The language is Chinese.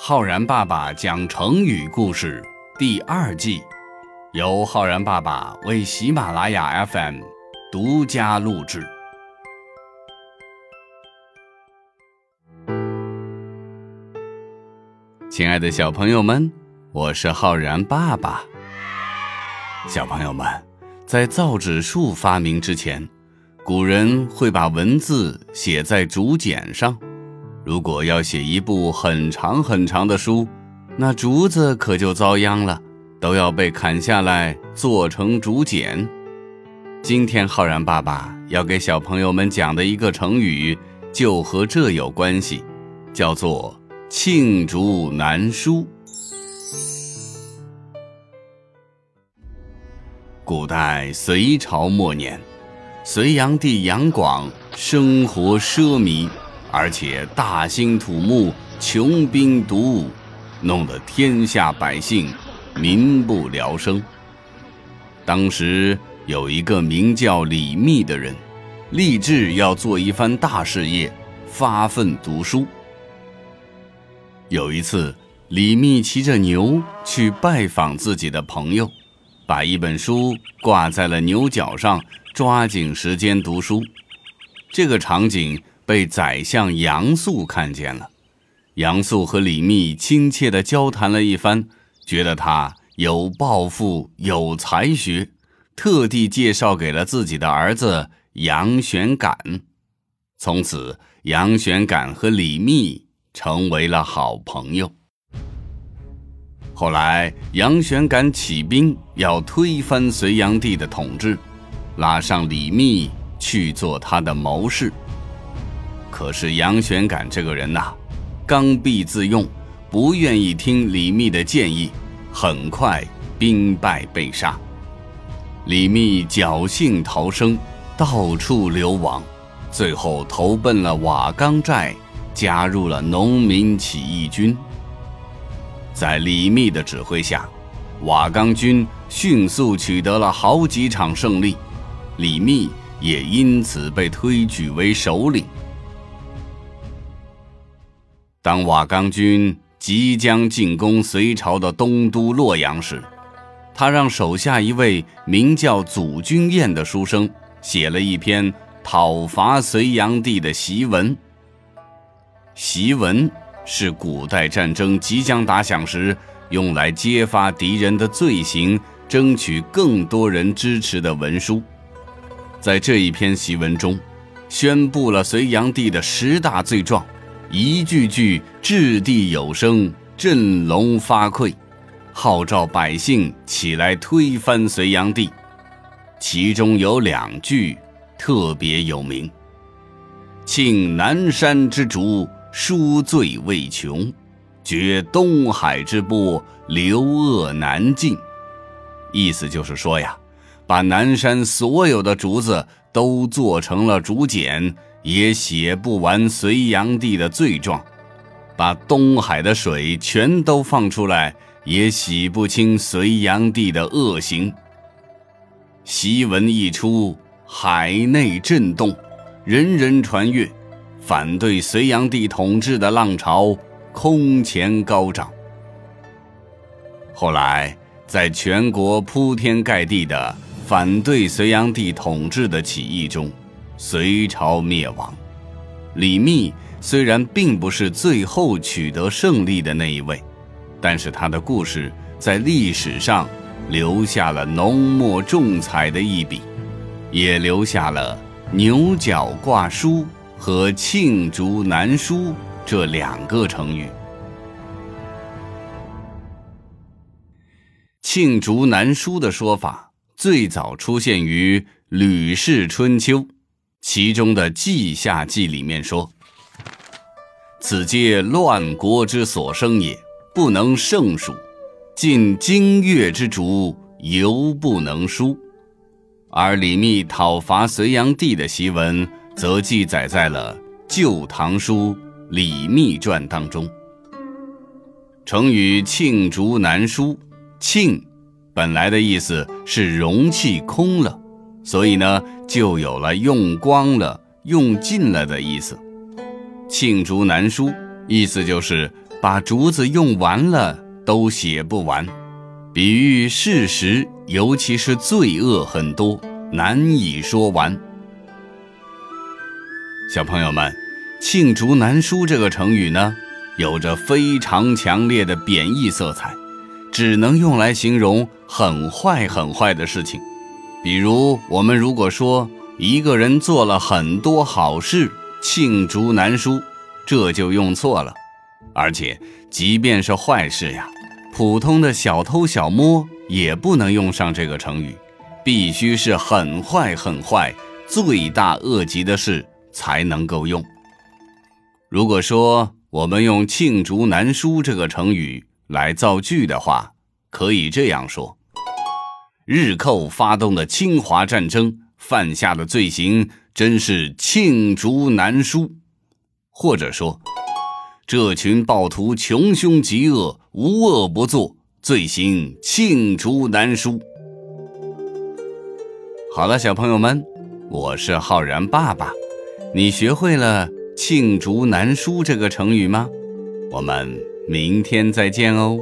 浩然爸爸讲成语故事第二季，由浩然爸爸为喜马拉雅 FM 独家录制。亲爱的小朋友们，我是浩然爸爸。小朋友们，在造纸术发明之前，古人会把文字写在竹简上。如果要写一部很长很长的书，那竹子可就遭殃了，都要被砍下来做成竹简。今天浩然爸爸要给小朋友们讲的一个成语，就和这有关系，叫做“罄竹难书”。古代隋朝末年，隋炀帝杨广生活奢靡。而且大兴土木，穷兵黩武，弄得天下百姓民不聊生。当时有一个名叫李密的人，立志要做一番大事业，发奋读书。有一次，李密骑着牛去拜访自己的朋友，把一本书挂在了牛角上，抓紧时间读书。这个场景。被宰相杨素看见了，杨素和李密亲切地交谈了一番，觉得他有抱负、有才学，特地介绍给了自己的儿子杨玄感。从此，杨玄感和李密成为了好朋友。后来，杨玄感起兵要推翻隋炀帝的统治，拉上李密去做他的谋士。可是杨玄感这个人呐，刚愎自用，不愿意听李密的建议，很快兵败被杀。李密侥幸逃生，到处流亡，最后投奔了瓦岗寨，加入了农民起义军。在李密的指挥下，瓦岗军迅速取得了好几场胜利，李密也因此被推举为首领。当瓦岗军即将进攻隋朝的东都洛阳时，他让手下一位名叫祖君彦的书生写了一篇讨伐隋炀帝的檄文。檄文是古代战争即将打响时用来揭发敌人的罪行、争取更多人支持的文书。在这一篇檄文中，宣布了隋炀帝的十大罪状。一句句掷地有声，振聋发聩，号召百姓起来推翻隋炀帝。其中有两句特别有名：“庆南山之竹，书罪未穷；绝东海之波，流恶难尽。”意思就是说呀，把南山所有的竹子都做成了竹简。也写不完隋炀帝的罪状，把东海的水全都放出来，也洗不清隋炀帝的恶行。檄文一出，海内震动，人人传阅，反对隋炀帝统治的浪潮空前高涨。后来，在全国铺天盖地的反对隋炀帝统治的起义中，隋朝灭亡，李密虽然并不是最后取得胜利的那一位，但是他的故事在历史上留下了浓墨重彩的一笔，也留下了“牛角挂书”和“罄竹难书”这两个成语。“罄竹难书”的说法最早出现于《吕氏春秋》。其中的《稷下记》里面说：“此皆乱国之所生也，不能胜数。尽经月之竹，犹不能书。”而李密讨伐隋炀帝的檄文，则记载在了《旧唐书·李密传》当中。成语“罄竹难书”，“罄”本来的意思是容器空了。所以呢，就有了用光了、用尽了的意思。罄竹难书，意思就是把竹子用完了都写不完，比喻事实，尤其是罪恶很多，难以说完。小朋友们，“罄竹难书”这个成语呢，有着非常强烈的贬义色彩，只能用来形容很坏很坏的事情。比如，我们如果说一个人做了很多好事，罄竹难书，这就用错了。而且，即便是坏事呀，普通的小偷小摸也不能用上这个成语，必须是很坏很坏、罪大恶极的事才能够用。如果说我们用“罄竹难书”这个成语来造句的话，可以这样说。日寇发动的侵华战争，犯下的罪行真是罄竹难书。或者说，这群暴徒穷凶极恶，无恶不作，罪行罄竹难书。好了，小朋友们，我是浩然爸爸，你学会了“罄竹难书”这个成语吗？我们明天再见哦。